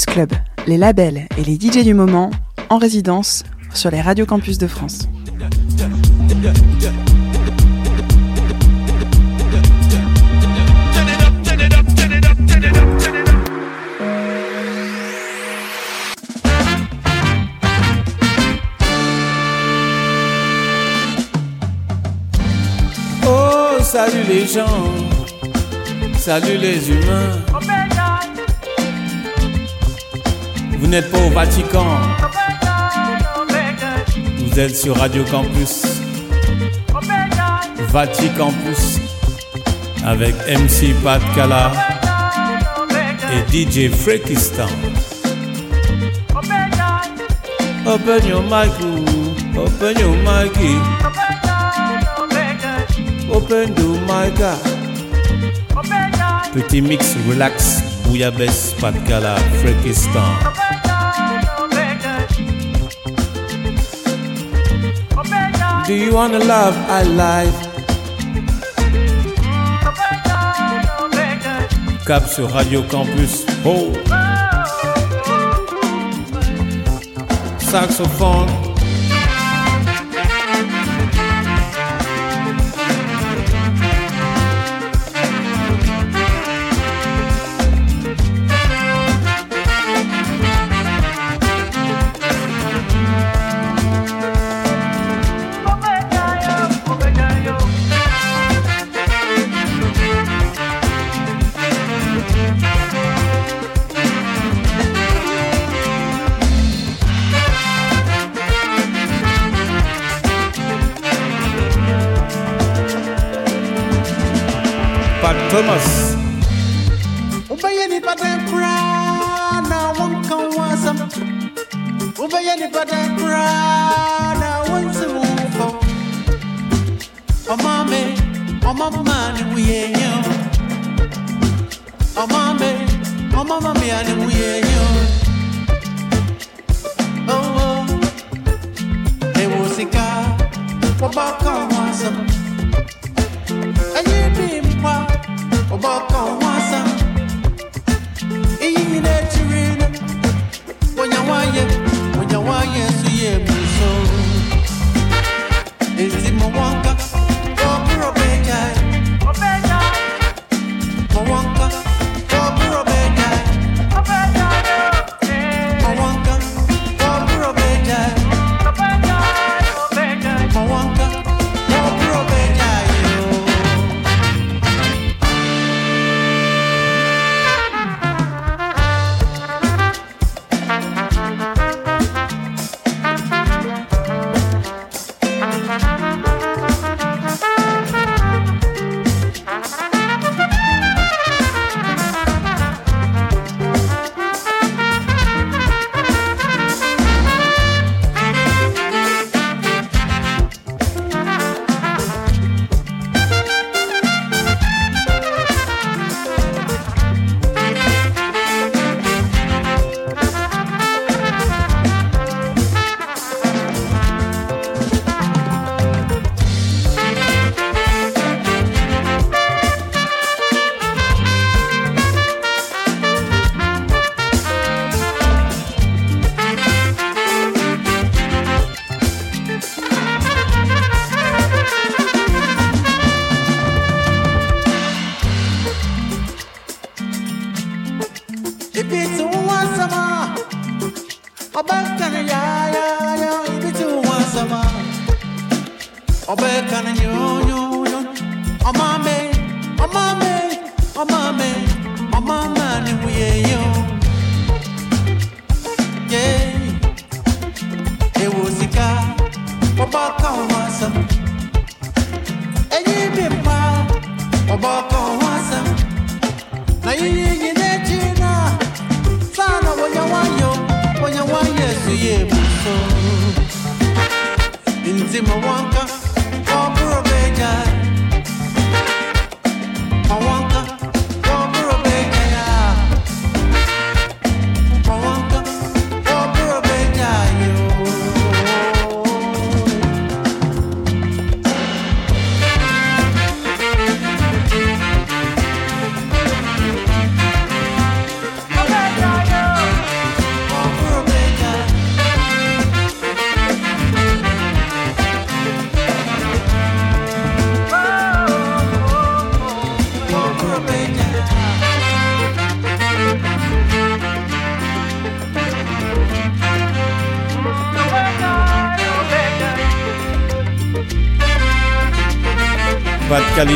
Club, les labels et les DJ du moment en résidence sur les radios campus de France. Oh, salut les gens, salut les humains. Vous n'êtes pas au Vatican, vous êtes sur Radio Campus. Vaticampus avec MC Pat Kala et DJ Frekistan. Open your mic, open your mic, open the mic. Petit mix relax, bouillabaisse, Pat Kala, Frekistan. Do you wanna love I live? Cap sur Radio Campus. Oh! Saxophone. Almas. Ubaya ni pada prana wanka wasam. Ubaya ni mama, prana wansu wufo. Amame, amama ni muyenyo. Amame, amama mi ani muyenyo. Oh. oh.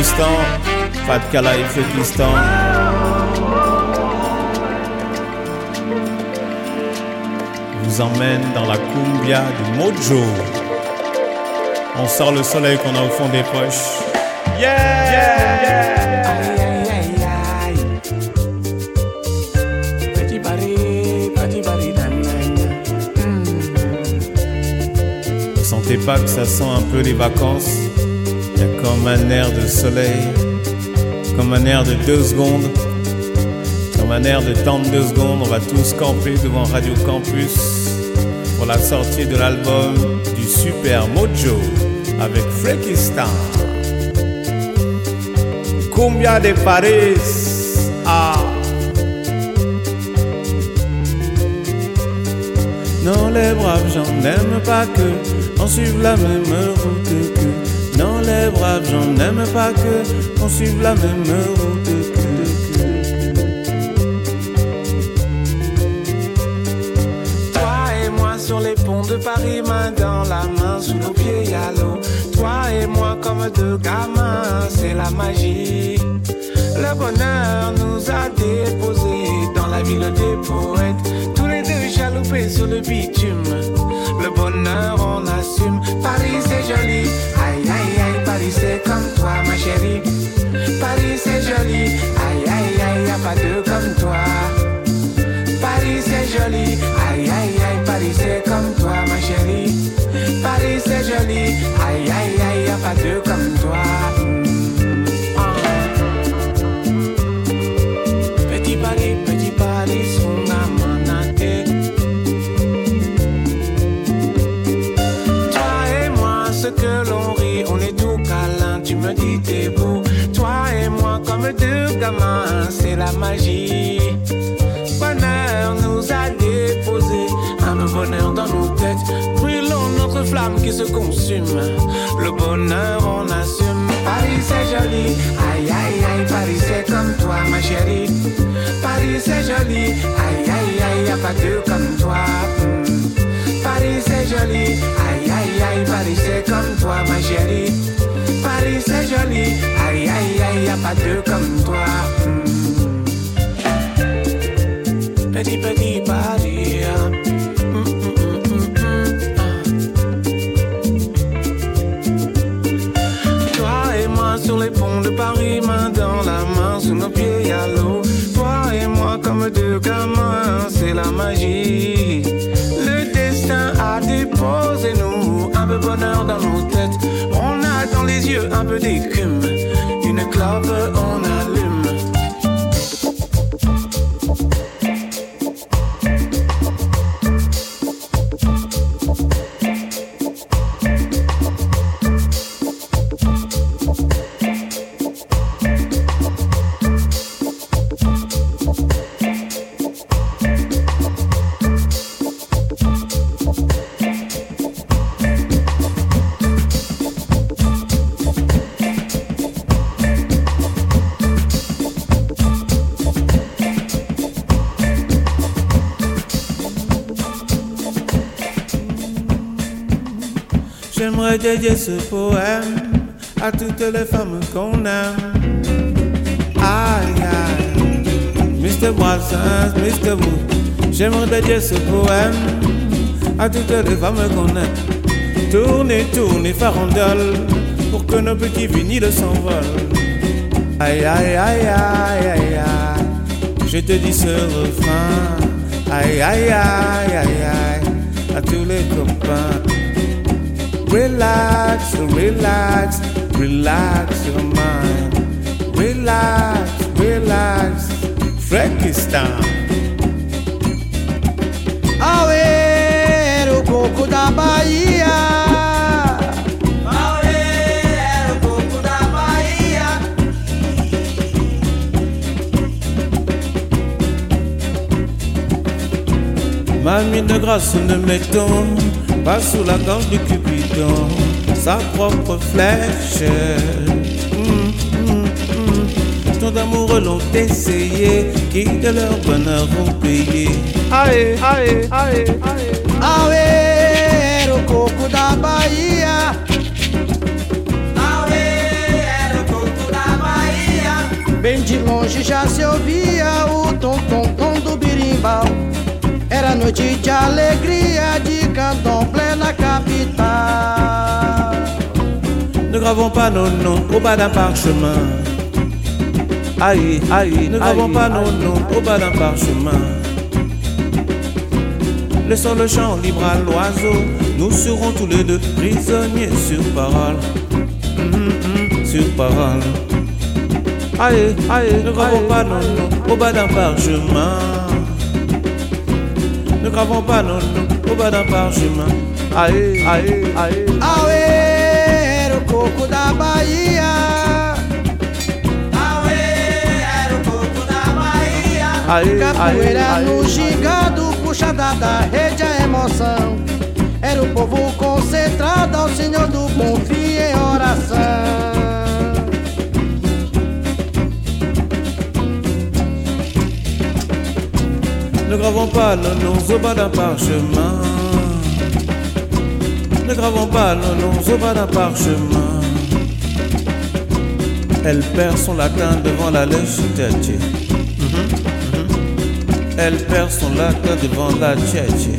Pas-de-Calistan, Pas-de-Calais et vous emmène dans la cumbia du Mojo. On sort le soleil qu'on a au fond des poches. Yeah! yeah, yeah. Vous sentez pas que ça sent un peu les vacances? Comme un air de soleil, comme un air de deux secondes, comme un air de temps de deux secondes. On va tous camper devant Radio Campus pour la sortie de l'album du Super Mojo avec Freaky Star. Cumbia de Paris. Ah. Non, les braves gens n'aiment pas que on suive la même route que. Non, les braves gens n'aiment pas que on suive la même route que. Toi et moi sur les ponts de Paris, main dans la main, sous nos pieds y'a l'eau. Toi et moi comme deux gamins, c'est la magie. Le bonheur nous a déposés dans la ville des poètes. Tous les deux chaloupés sur le bitume. Le bonheur on assume. Paris c'est joli, aïe aïe aïe, Paris c'est comme toi ma chérie. Paris c'est joli, aïe aïe aïe, y'a pas deux comme toi. Paris c'est joli, aïe aïe aïe, Paris c'est comme toi ma chérie. Paris c'est joli, aïe aïe aïe, y'a pas deux comme toi. C'est la magie. Bonheur nous a déposé un bonheur dans nos têtes. Brûlons notre flamme qui se consume. Le bonheur on assume. Paris c'est joli, aïe aïe aïe, Paris c'est comme toi ma chérie. Paris c'est joli, aïe aïe aïe, y'a pas deux comme toi. Hmm. Paris c'est joli, aïe aïe aïe, Paris c'est comme toi ma chérie. Paris c'est joli, deux comme toi. Petit petit. Toi et moi sur les ponts de Paris, main dans la main, sous nos pieds y'a l'eau. Toi et moi comme deux gamins, c'est la magie. Le destin a déposé nous un peu bonheur dans nos têtes. On a dans les yeux un peu d'écume, une clope on dédier ce poème à toutes les femmes qu'on aime. Aïe aïe, Mr. Brassens, Mr. J'aimerais dédier ce poème à toutes les femmes qu'on aime. Tournez, tournez, farandole, pour que nos petits vinyles s'envolent. Aïe aïe aïe aïe aïe aïe, je te dis ce refrain. Aïe aïe aïe aïe aïe, à tous les copains. Relax, relax, relax your mind. Relax, relax, Frankistan. Aue, era o coco da Bahia. Bahia. Mamie de grâce, ne mettons pas sous la gorge du Cupidon sa propre flèche. Hum, hum, hum. Tant d'amoureux l'ont essayé, qui de leur bonheur vont payer. Aïe, aïe, aïe, aïe. Aue, era o coco da Bahia. Aue, era o coco Bem de longe já se ouvia o tom-tom-tom do birimbau. Era noite de alegria de candomblé na capital. Ne gravons pas nos noms au bas d'un parchemin. Aïe, aïe, ne gravons pas nos noms au bas d'un parchemin. Laissons le chant libre à l'oiseau, nous serons tous les deux prisonniers sur parole. Sur parole. Aïe, aïe, ne gravons pas nos noms au bas d'un parchemin. Ne gravons pas nos noms au bas d'un parchemin. Aïe, aïe, aïe. Aue, era o coco da Bahia. Aïe, Capoeira aïe, no aïe. gigado, puxada da rede a emoção. Era o povo concentrado ao Senhor do Bom Fim em oração. Ne gravons pas nos noms au bas d'un parchemin. Ne gravons pas nos noms au bas d'un parchemin. Elle perd son latin devant la législature. Elle perd son latin devant la tchétché.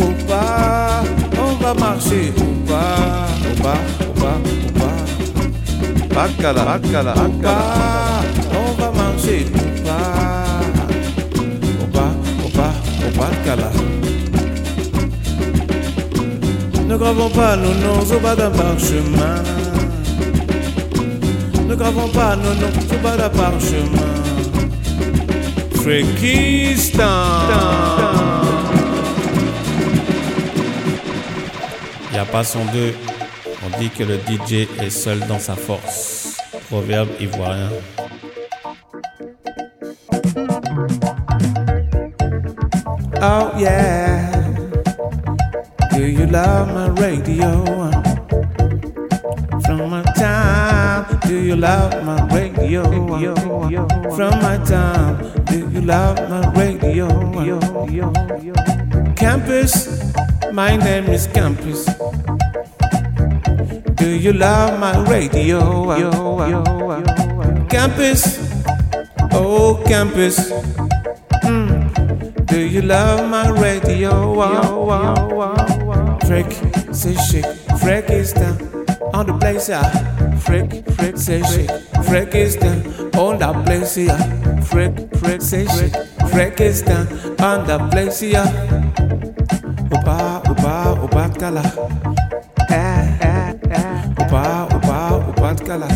Ou pas, on va marcher. Ou pas, ou pas, ou pas, ou pas. Bacala, bacala, bacala. On va marcher. Ne gravons pas nos noms au bas d'un parchemin. Ne gravons pas nos noms au bas d'un parchemin. Frekistan. Y a pas son deux. On dit que le DJ est seul dans sa force. Proverbe ivoirien. Oh yeah. Love my radio? From my time, do you love my radio? From my time, do you love my radio? Campus, my name is Campus. Do you love my radio? Campus, oh campus. Mm. Do you love my radio? Freak, say shake, freak is down on the place, yeah. Freak, freak, say shake, freak is down on the place, yeah. Freak, freak, say shake, freak is down on the place, yeah. Opa, opa, opa, kala. Eh, eh, eh. Opa, opa, opa, kala.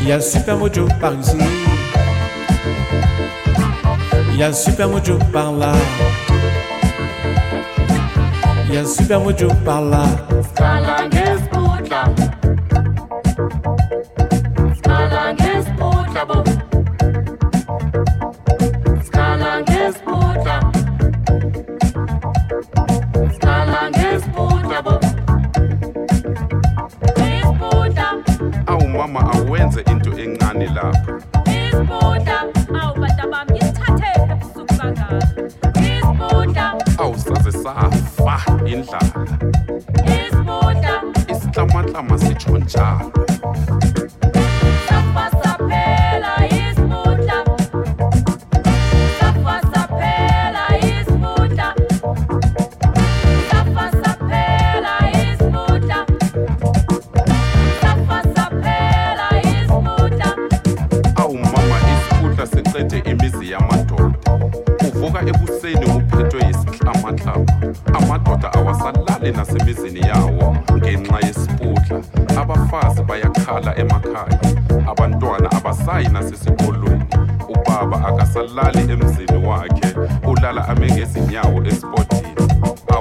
Il y a Super Mojo par ici. Y a Super Mojo par là. Y a Super Mojo par là.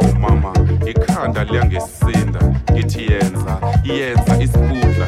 Awu mama ikhanda liyangesinda ngithi yenza yenza isipudla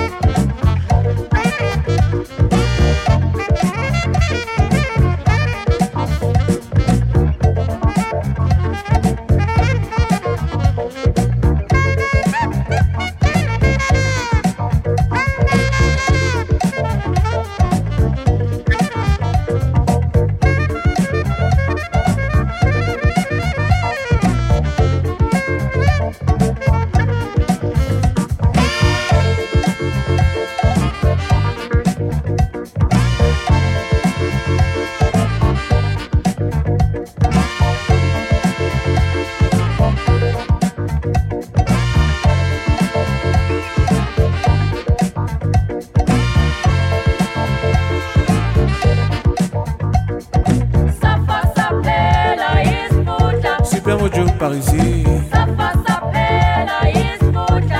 Super Mojo par ici,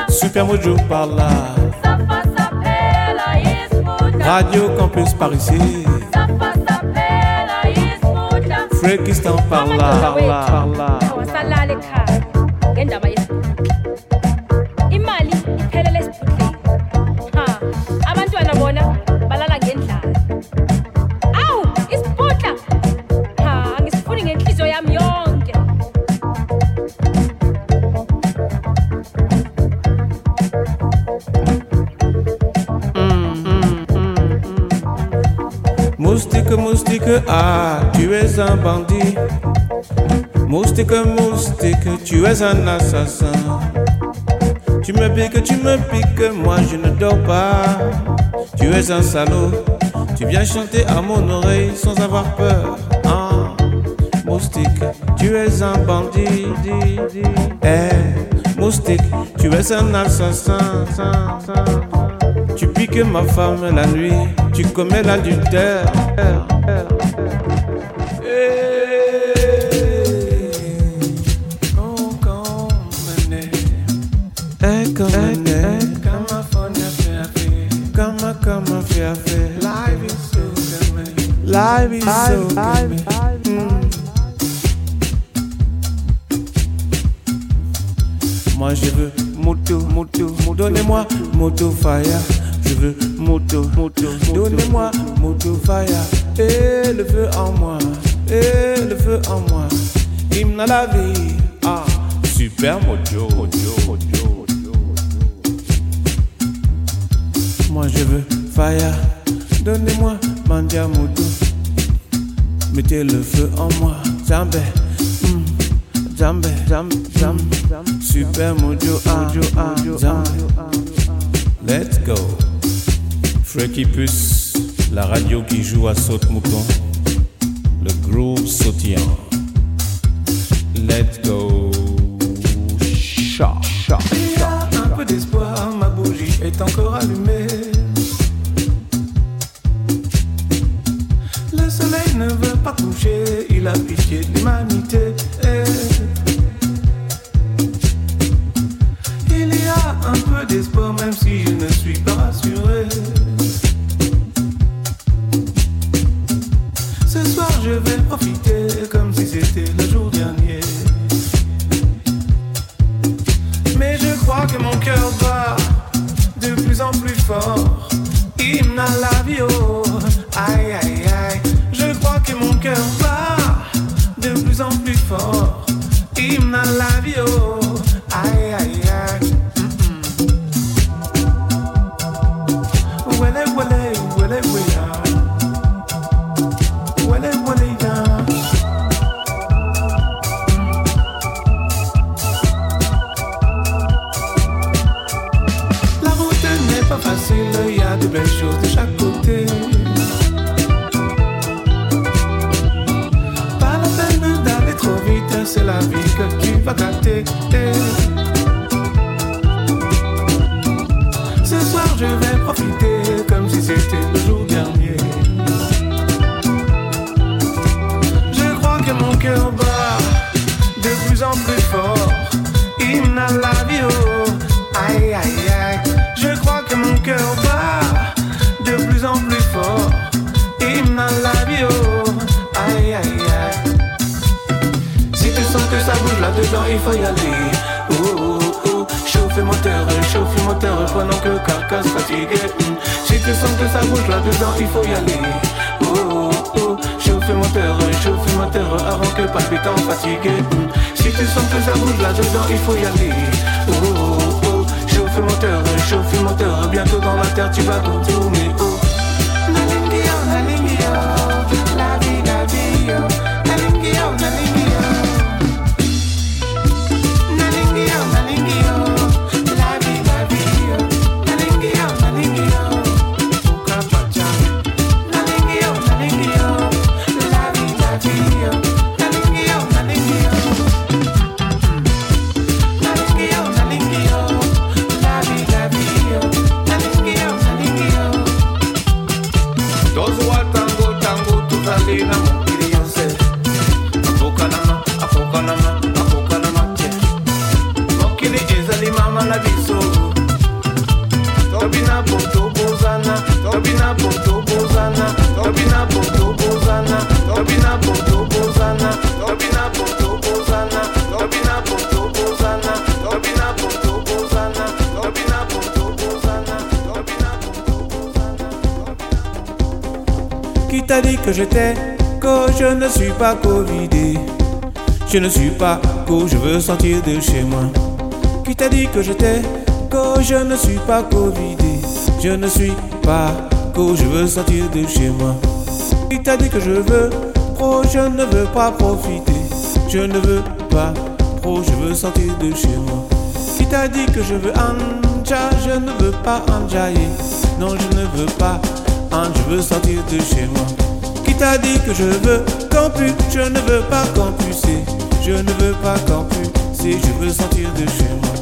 Super Mojo par là, Radio Campus par ici, Frekistan par là, par là, par là. Ah, tu es un bandit. Moustique, moustique, tu es un assassin. Tu me piques, tu me piques, moi je ne dors pas. Tu es un salaud, tu viens chanter à mon oreille sans avoir peur. Ah, moustique, tu es un bandit. Eh, moustique, tu es un assassin. Tu piques ma femme la nuit, tu commets l'adultère. Moto fire. Je veux moto, moto, moto. Donnez-moi moto fire. Et le feu en moi, et le feu en moi. Hymne à la vie. Ah, super mojo, mojo, mojo, mojo. Moi je veux fire. Donnez-moi mandia moto. Mettez le feu en moi. Zambé. Zambé, zambé, zambé. Super mojo, ah, ah, zambé. Let's go. Freaky Puce, la radio qui joue à saute-mouton. Le groupe sautillant. Let's go. Cha, cha, Il y a un peu d'espoir, ma bougie est encore allumée. Le soleil ne veut pas coucher, il a pitié de l'humanité. Plus en plus fort. Hymne à la vie, oh, aïe aïe aïe. Je crois que mon cœur bat de plus en plus fort. Hymne à la oh, aïe aïe aïe. Si tu sens que ça bouge là-dedans, il faut y aller. Oh, oh, oh. chauffer moteur, chauffer moteur pendant que carcasse fatigué. Hmm. Si tu sens que ça bouge là-dedans, il faut y aller. Chauffer moteur, chauffer moteur avant que palpitant fatigué. Si tu sens que ça bouge là-dedans, il faut y aller. Oh, oh, oh. chauffer moteur, chauffer moteur, bientôt dans la terre tu vas tourner. Oh. Que j'étais, que je ne suis pas covidé. Je ne suis pas que je veux sortir de chez moi. Qui t'a dit que j'étais, que je ne suis pas covidé. Je ne suis pas que je veux sortir de chez moi. Qui t'a dit que je veux, pro, je ne veux pas profiter. Je ne veux pas, pro, je veux sortir de chez moi. Qui t'a dit que je veux anja, je ne veux pas anjailler. Non, je ne veux pas, je veux sortir de chez moi t'a dit que je veux campus, je ne veux pas campuser, je ne veux pas campuser, je veux sortir de chez moi.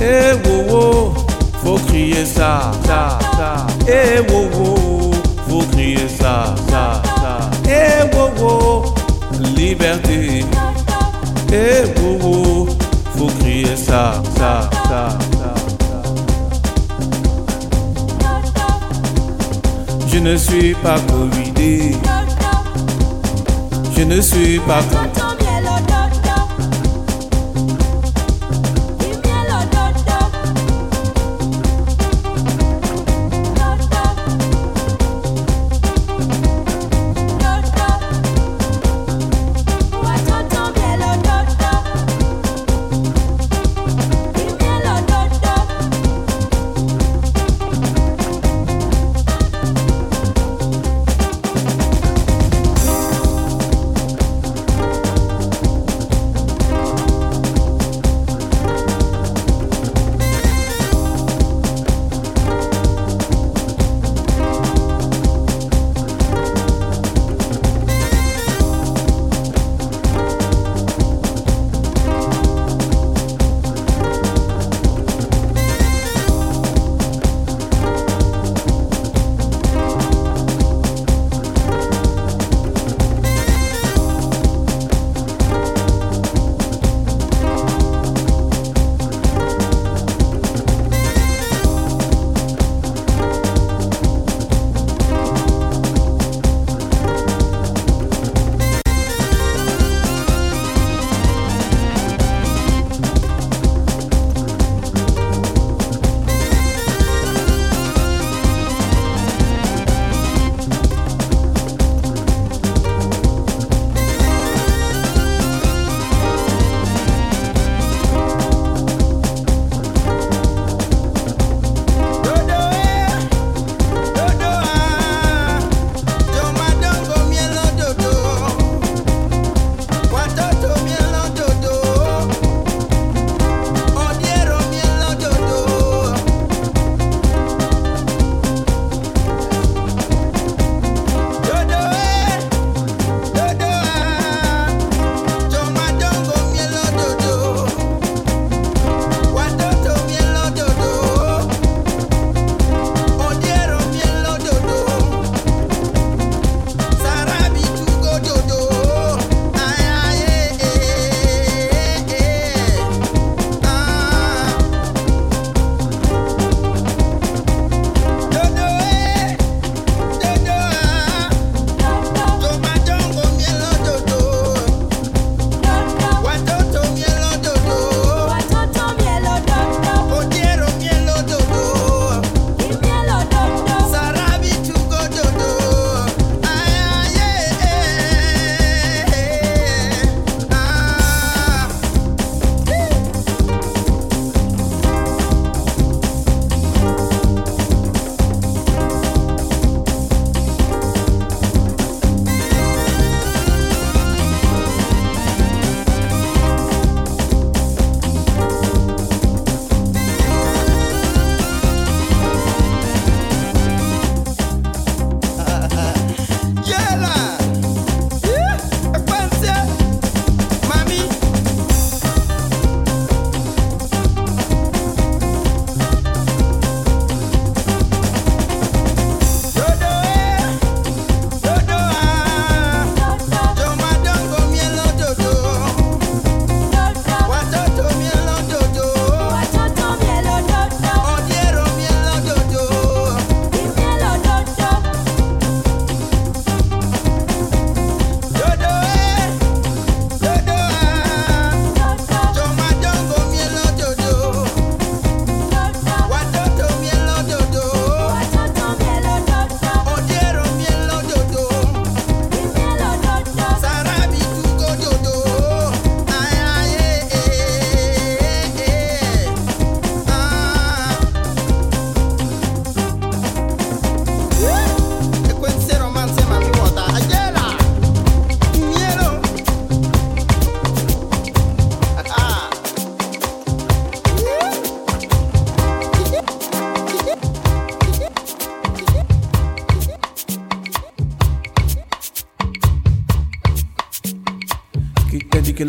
Eh wow wow, faut crier ça, ça, ça. Eh wow wow, faut crier ça, ça, ça. Eh wow wow, liberté. Eh wow wow, faut crier ça, ça, ça. Je ne suis pas covidé. Je ne suis pas que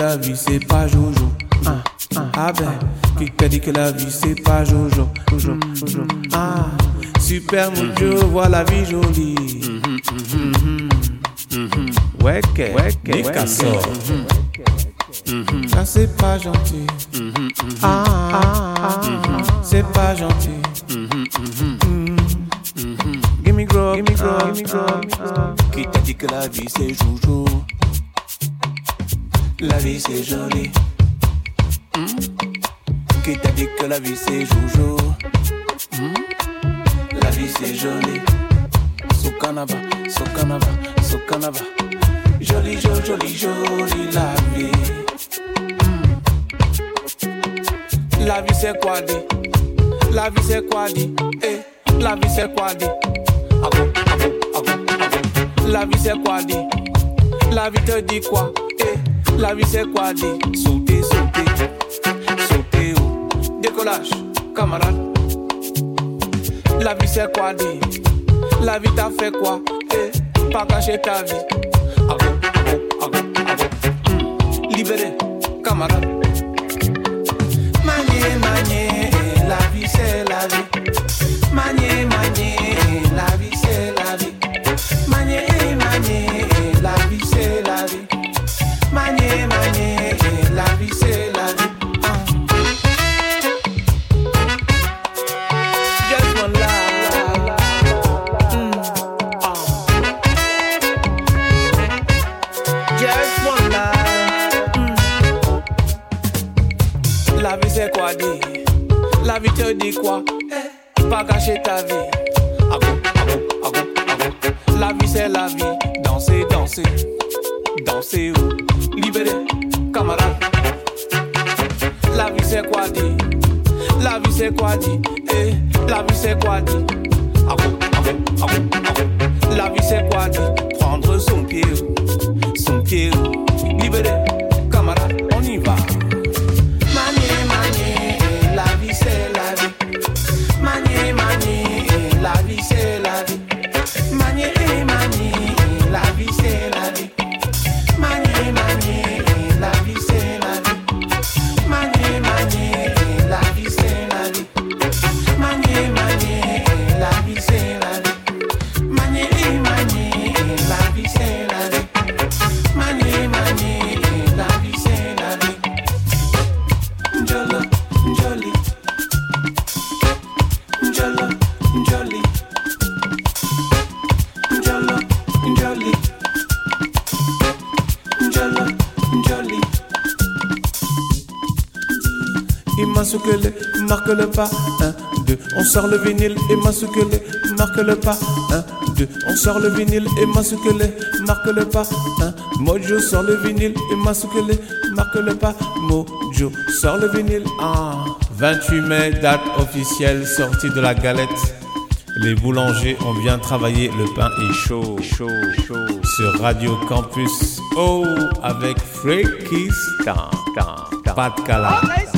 la vie c'est pas Jojo. Ah, ah, ah ben, qui t'a dit que la vie c'est pas Jojo? Jojo, Jojo. Ah, super mon Dieu, vois la vie jolie. Ouais, que, ouais, que, ouais, Ça c'est pas gentil. Ah, ah, ah, c'est pas gentil. Give me grow, give me grow, give me grow. Qui t'a dit que la vie c'est Jojo? La vie c'est joli. Qui t'a dit que la vie c'est Jojo La vie c'est joli. Sokanava, Sokanava, Sokanava. Joli, joli, joli, joli la vie. La vie c'est quoi dit? La vie c'est quoi dit? Eh, la vie c'est quoi dit? Ago, ago, ago, ago. La vie c'est quoi dit? La vie te dit quoi? Eh, la vie c'est quoi dit Sauter, sauter, sauter oh. Décollage, camarade. La vie c'est quoi dit La vie t'a fait quoi Eh, pas cacher ta vie. Ago, ago, ago, ago. Libéré, camarade. Manier, manier, eh, la vie c'est la vie. Manier, manier, La vie c'est quoi dit? Eh, La vie c'est quoi dit? Ago, ago, ago. La vie c'est quoi dit? Prendre son pied, son pied, libérer, camarade, marque le pas. 1, 2, on sort le vinyle. Immasukele, marque le pas. 1, 2, on sort le vinyle. Immasukele, marque le pas. 1, Mojo sort le vinyle. Immasukele, marque le pas. Mojo sort le vinyle. Ah. 28 mai, date officielle, sortie de la galette. Les boulangers ont bien travaillé, le pain est chaud, chaud, chaud. Sur Radio Campus, oh, avec Freaky Star. Pas de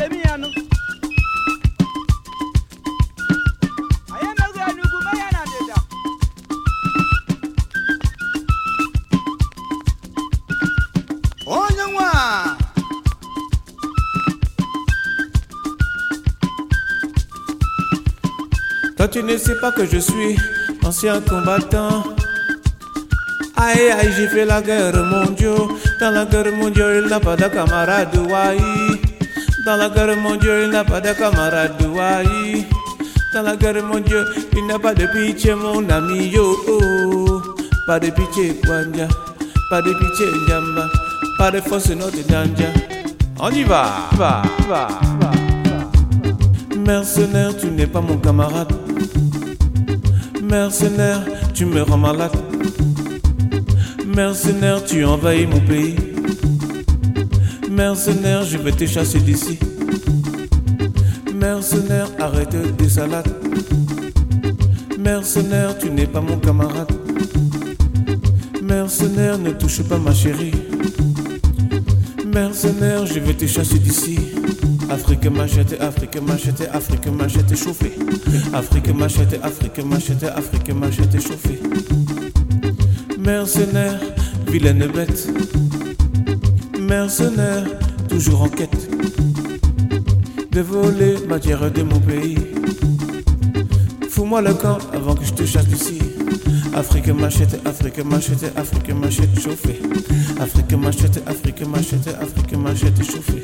ne sais pas que je suis ancien combattant. Aïe aïe j'ai fait la guerre mondiale. Dans la guerre mondiale il n'a pas de camarade Waï. Dans la guerre mondiale il n'a pas de camarade Waï. Dans la guerre mondiale il n'a pas de pitié mon ami yo. oh. Pas de pitié Kwanja. Pas de pitié Njamba. Pas de force notre danger. On y va, va, va, va. Mercenaire, tu n'es pas mon camarade. Mercenaire, tu me rends malade. Mercenaire, tu envahis mon pays. Mercenaire, je vais te chasser d'ici. Mercenaire, arrête tes salades. Mercenaire, tu n'es pas mon camarade. Mercenaire, ne touche pas ma chérie. Mercenaire, je vais te chasser d'ici. Afrique machette, Afrique machette, Afrique machette chauffée. Afrique machette, Afrique machette, Afrique machette chauffée. Mercenaire, vilaine bête. Mercenaire, toujours en quête de voler matière de mon pays. Fous-moi le camp avant que je te chasse d'ici. Afrique machette, Afrique machette, Afrique machette chauffée. Afrique machette, Afrique machette, Afrique machette chauffée.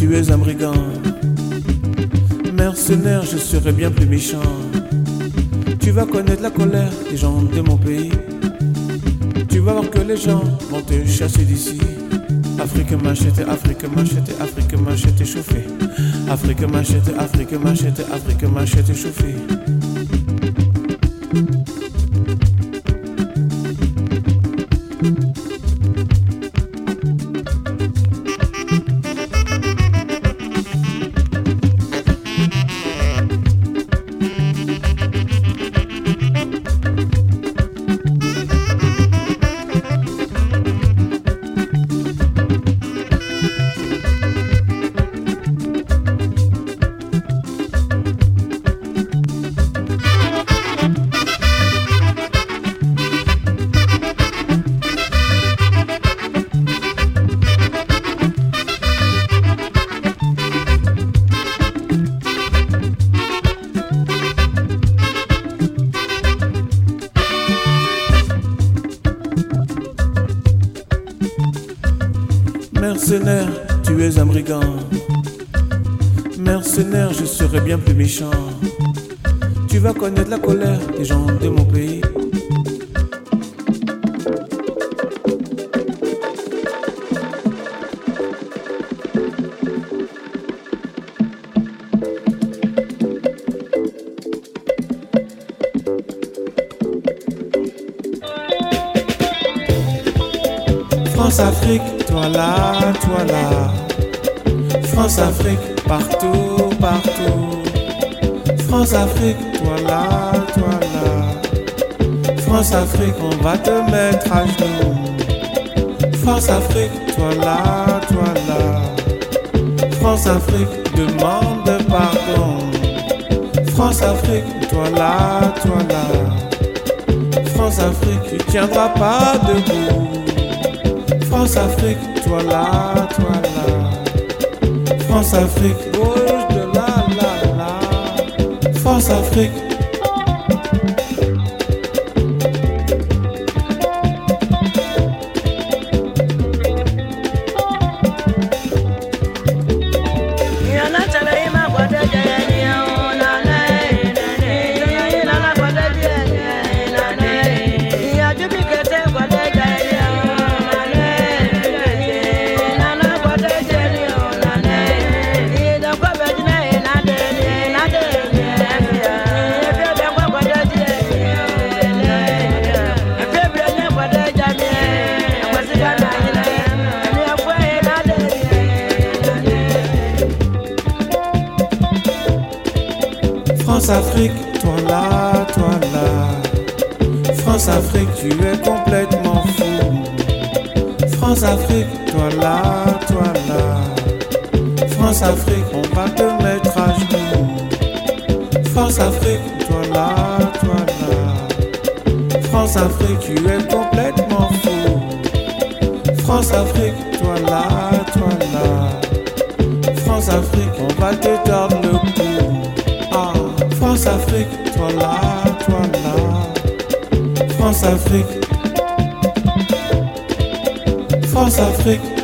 tu es un brigand. Mercenaire, je serai bien plus méchant. Tu vas connaître la colère des gens de mon pays. Tu vas voir que les gens vont te chasser d'ici. Afrique machette, Afrique machette, Afrique machette chauffée. Afrique machette, Afrique machette, Afrique machette chauffée. France-Afrique, toi là, toi là. France-Afrique, partout, partout. France-Afrique, toi là, toi là. France-Afrique, on va te mettre à genoux. France-Afrique, toi là, toi là. France-Afrique, demande pardon. France-Afrique, toi là, toi là. France-Afrique, tu tiendras pas debout. France-Afrique, toi là, toi là. France-Afrique, bouge de là, là, là. France-Afrique. France-Afrique, là. France-Afrique, tu es complètement fou. France-Afrique, toi là, toi là. France-Afrique, on va te tordre le cou. Ah, France-Afrique, toi là, toi là. France-Afrique. France-Afrique.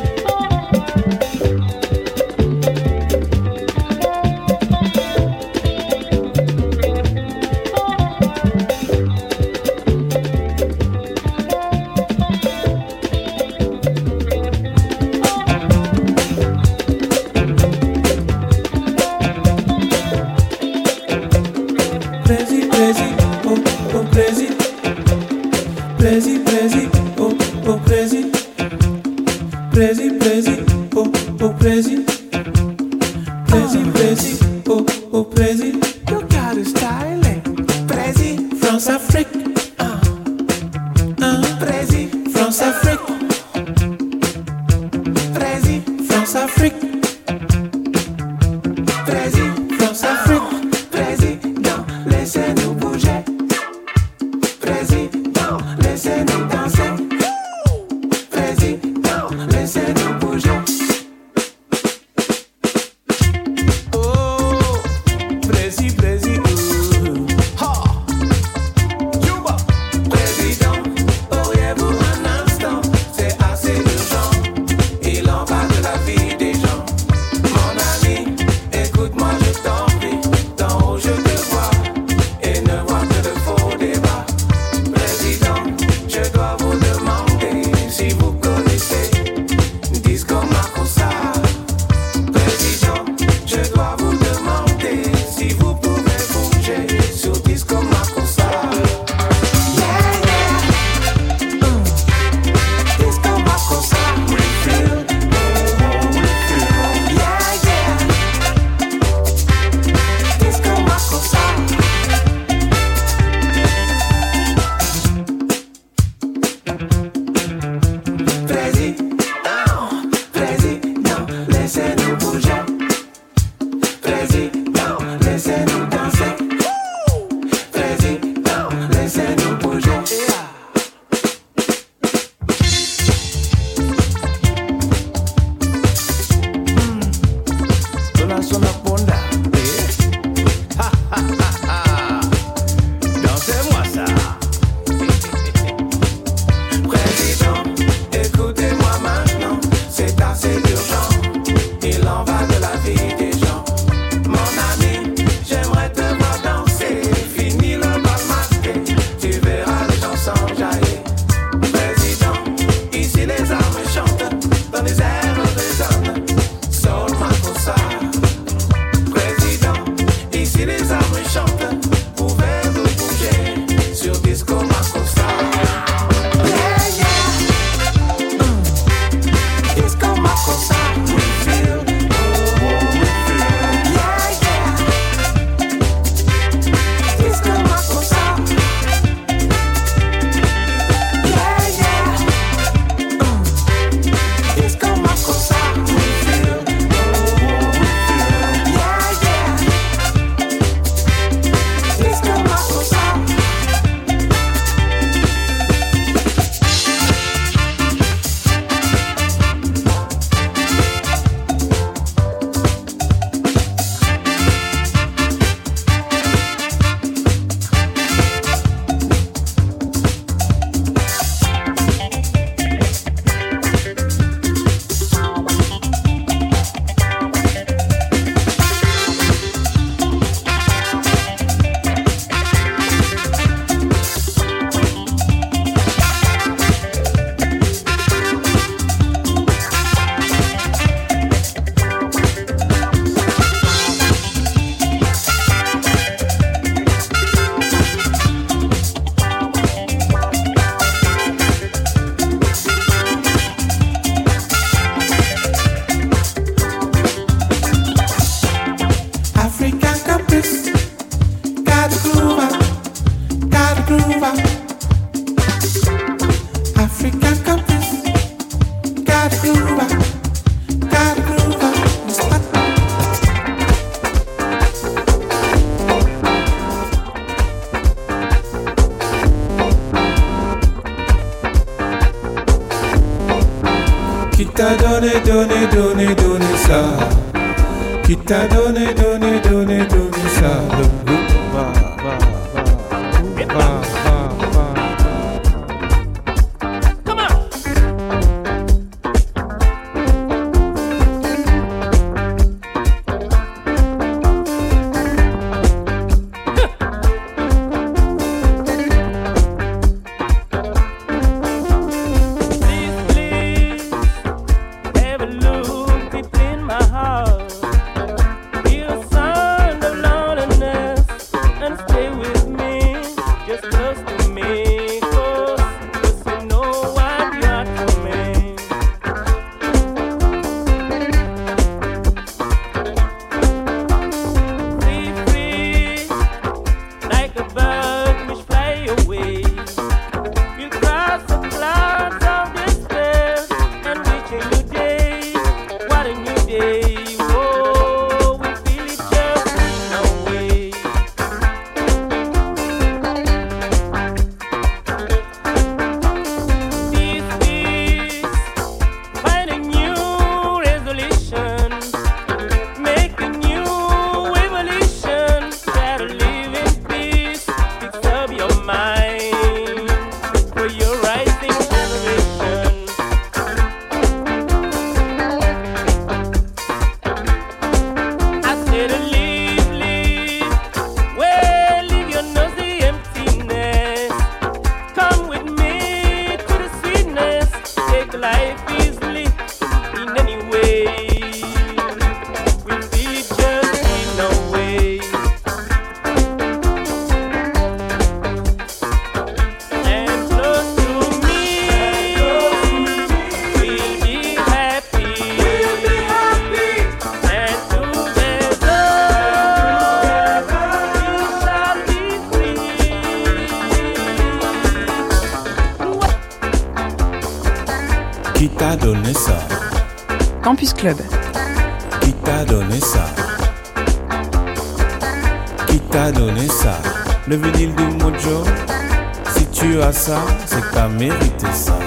Tu as ça, c'est que t'as mérité ça.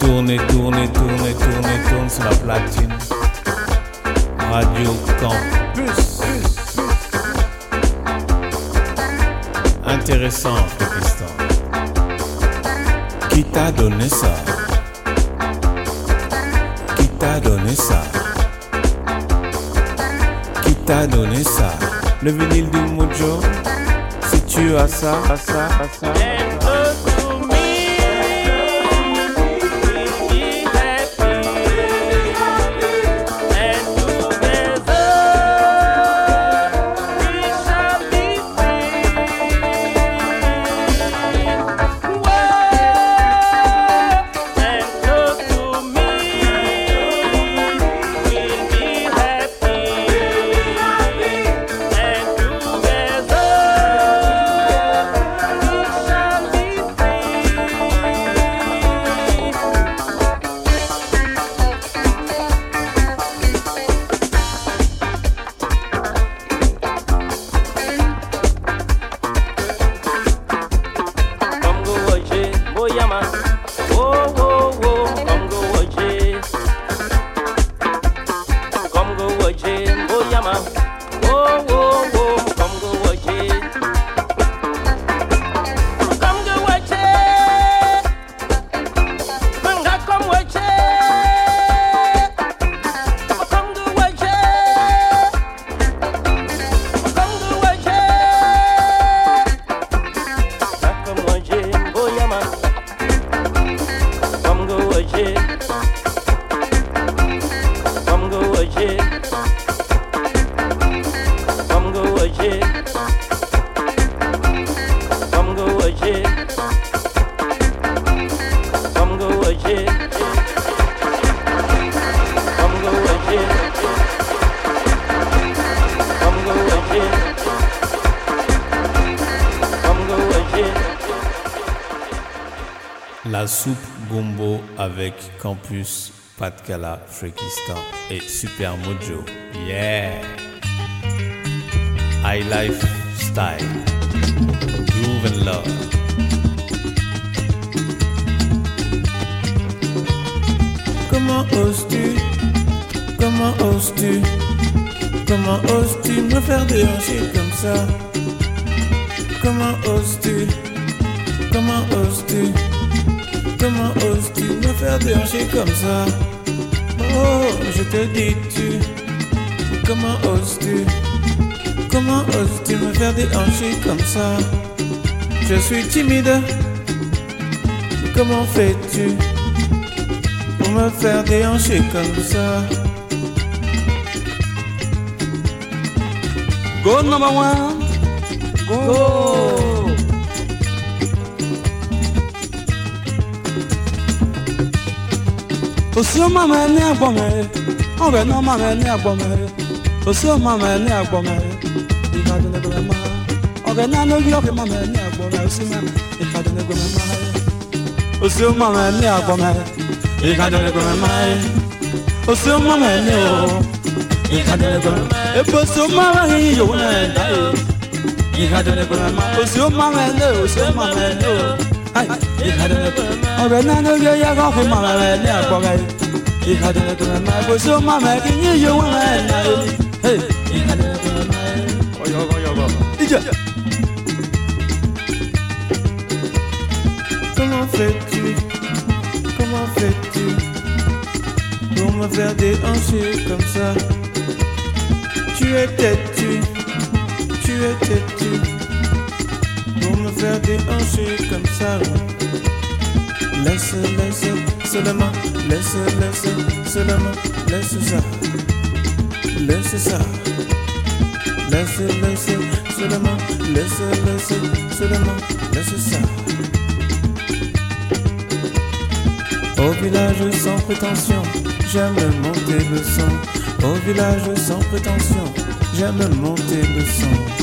Tournez, tournez, tournez, tournez, tourne sur la platine. Radio Campus. Intéressant, Pakistan. Qui t'a donné ça? Qui t'a donné ça? Qui t'a donné ça? Le vinyle du Mojo? sûr à ça, à ça, à ça. Avec Campus Patkala Frekistan et Super Mojo. Yeah! High Life Style. Groove and Love. Comment oses-tu? Comment oses-tu? Comment oses-tu me faire déranger comme ça? Comment oses-tu? Comment oses-tu? Comment oses-tu me faire déranger comme ça Oh, je te dis tu Comment oses-tu Comment oses-tu me faire déranger comme ça Je suis timide Comment fais-tu Pour me faire déhancher comme ça? Go number one. Go. Osoma me ne agbomere, obe no ma me ne agbomere. Osoma me ne agbomere, ika de ne gbe ma. Obe na no gi obe ma me ne agbomere, osoma ika de ne gbe ma. Osoma me ne agbomere, ika de ne gbe ma. Osoma me ne o, ika de ne gbe ma. Ebo osoma wa hi yo na da o. Ika de ne gbe ma. Osoma me ne, osoma me ne o. Comment fais-tu? Comment fais-tu Pour me faire comme ça? Tu es têtu Tu es têtu Faire déhancher comme ça Laisse, laisse, seulement Laisse, laisse, seulement Laisse ça Laisse ça Laisse, laisse, seulement Laisse, laisse, seulement Laisse ça Au village sans prétention, j'aime monter le son. Au village sans prétention, j'aime monter le son.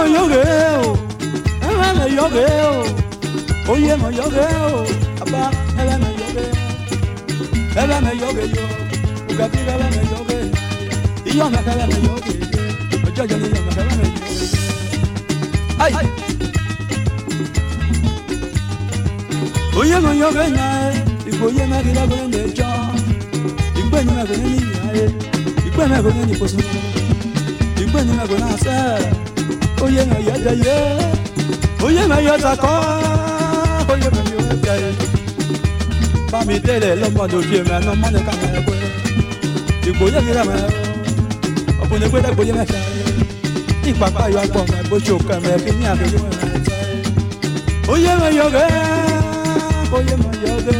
mọ̀ yọ̀gẹ̀ o ẹ̀fẹ̀ mọ̀ yọ̀gẹ̀ o oyè mọ̀ yọ̀gẹ̀ o àbá ẹ̀fẹ̀ mọ̀ yọ̀gẹ̀ ẹ̀fẹ̀ mọ̀ yọ̀gẹ̀ yọ ògàbí ẹ̀fẹ̀ mọ̀ yọ̀gẹ̀ iyọ̀ mọ̀ ẹ̀fẹ̀ mọ̀ yọ̀gẹ̀ ọjọ́ ìjọba iyọ̀ mọ̀ ẹ̀fẹ̀ mọ̀ yọ̀gẹ̀. oyè mọ̀ yọ̀gẹ̀ yàn ẹ́ ìgbò oyè mọ̀ kí lọ́gbọ̀n ní ẹjọ́ ìgbẹ́ ni mọ̀ kò ní ní ìyá ẹ́ ìgbẹ́ mọ̀ kò ní ní ìkóso ìgbẹ́ ni mọ̀ kò ní àṣẹ oye na ya da ye oye na ya da kọ oye na ya da ye bami délé lọmọdé òbí mi àná mọ́ni ká máa gbé ìgbòye mi rà máa ọkùnrin gbé dẹ́gbòye mẹ́ta ìpàpá yọ agbọ̀n mẹ́ bójú òkè mẹ́ kí ní àbẹ̀yẹ mẹ́ tẹ́ oye na ya gẹ́ oye na ya gẹ́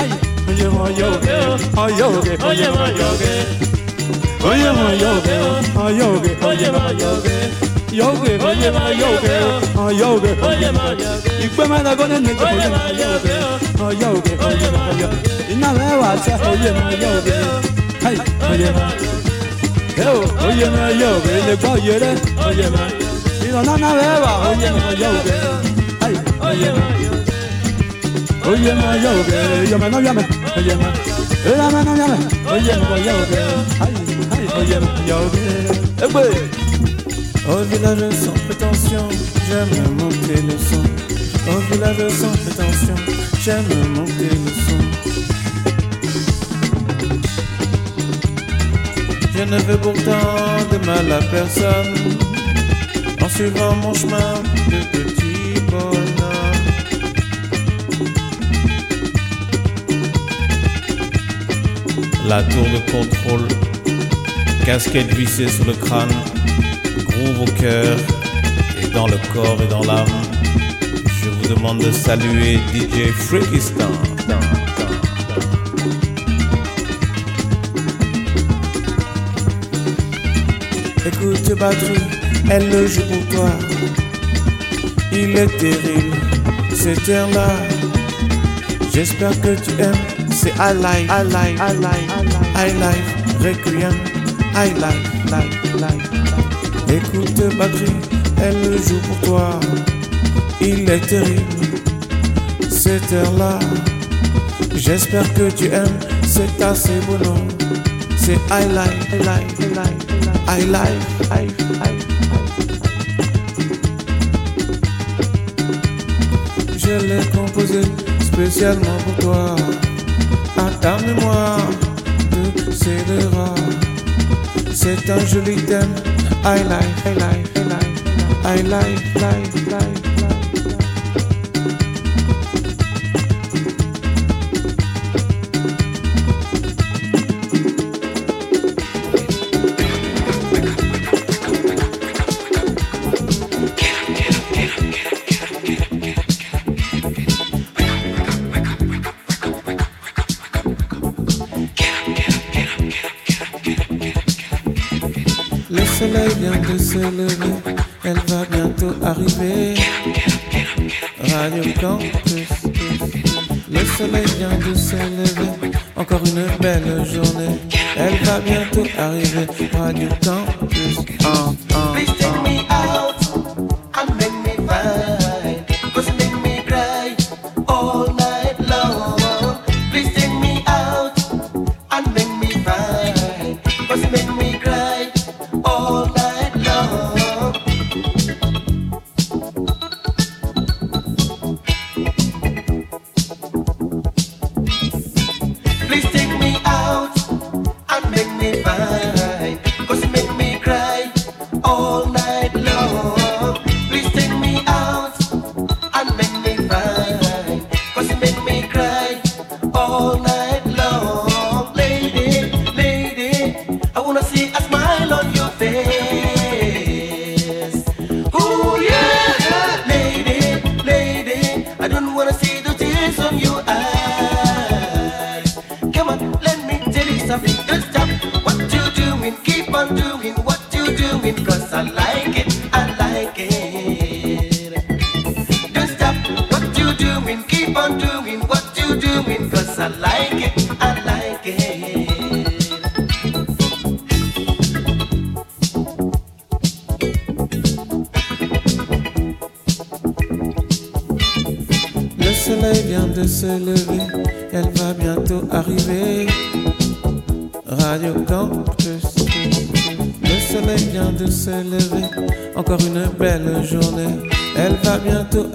ayi oye na ya gẹ́ ọyọ òkè oye na ya gẹ́ oye na ya gẹ́ ọyọ òkè oye na ya gẹ́. yoge oye ma yoge ah yoge oye ma yoge igbe ma na gone nje oye ma yoge ah yoge oye ma yoge ina me wa sa oye ma yoge kai oye ma yo oye ma yoge le gbo yere oye ma ina na na me wa oye ma yoge kai oye ma oye ma yoge yo ma no ya me. Oye ma Oye ma no ya me. Oye ma yoge kai oye ma yoge egbe Au village sans prétention, j'aime monter le son. Au village sans prétention, j'aime monter le son. Je ne veux pourtant de mal à personne en suivant mon chemin de petit bonhomme. La tour de contrôle, casquette vissée sur le crâne, groove au cœur et dans le corps et dans l'âme. Je vous demande de saluer DJ Freakistan. Écoute batterie, elle le joue pour toi. Il est terrible, cet air-là. J'espère que tu aimes. C'est I like, I like, I like, I like, Requiem, I like, like, like. Écoute batterie, elle le joue pour toi. Il est terrible, cet air-là. J'espère que tu aimes, c'est assez bon. non C'est I like, I like, I like, I like, Je l'ai composé spécialement pour toi. À ta mémoire de scélérat. C'est un joli thème. I like, I like, I like, I like, like, like, soleil vient de se lever, elle va bientôt arriver. Radio Campus. Le soleil vient de se lever, encore une belle journée. Elle va bientôt arriver. Radio Campus.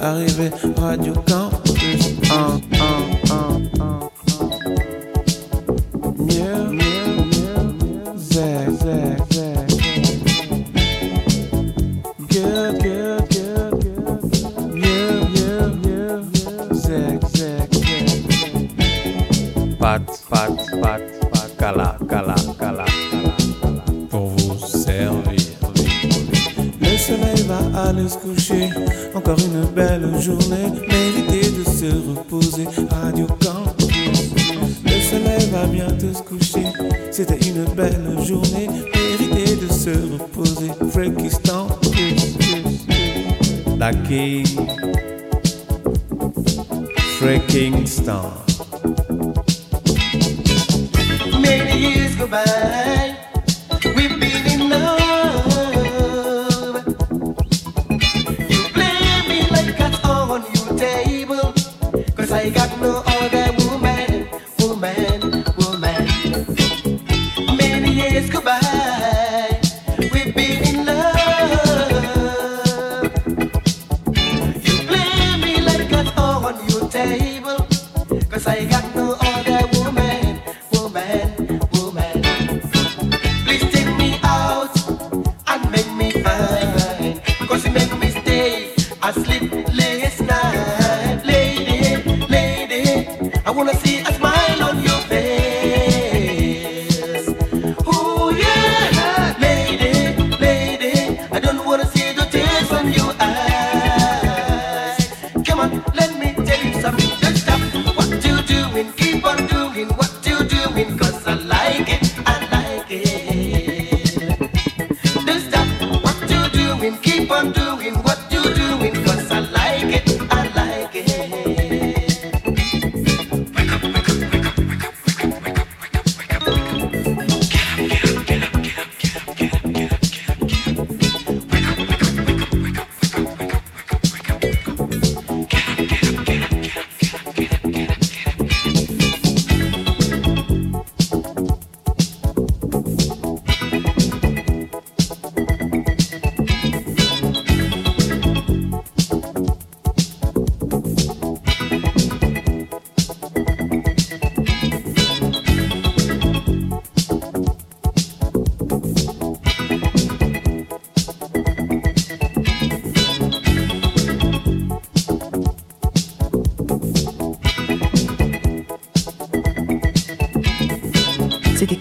arrivé, radio quand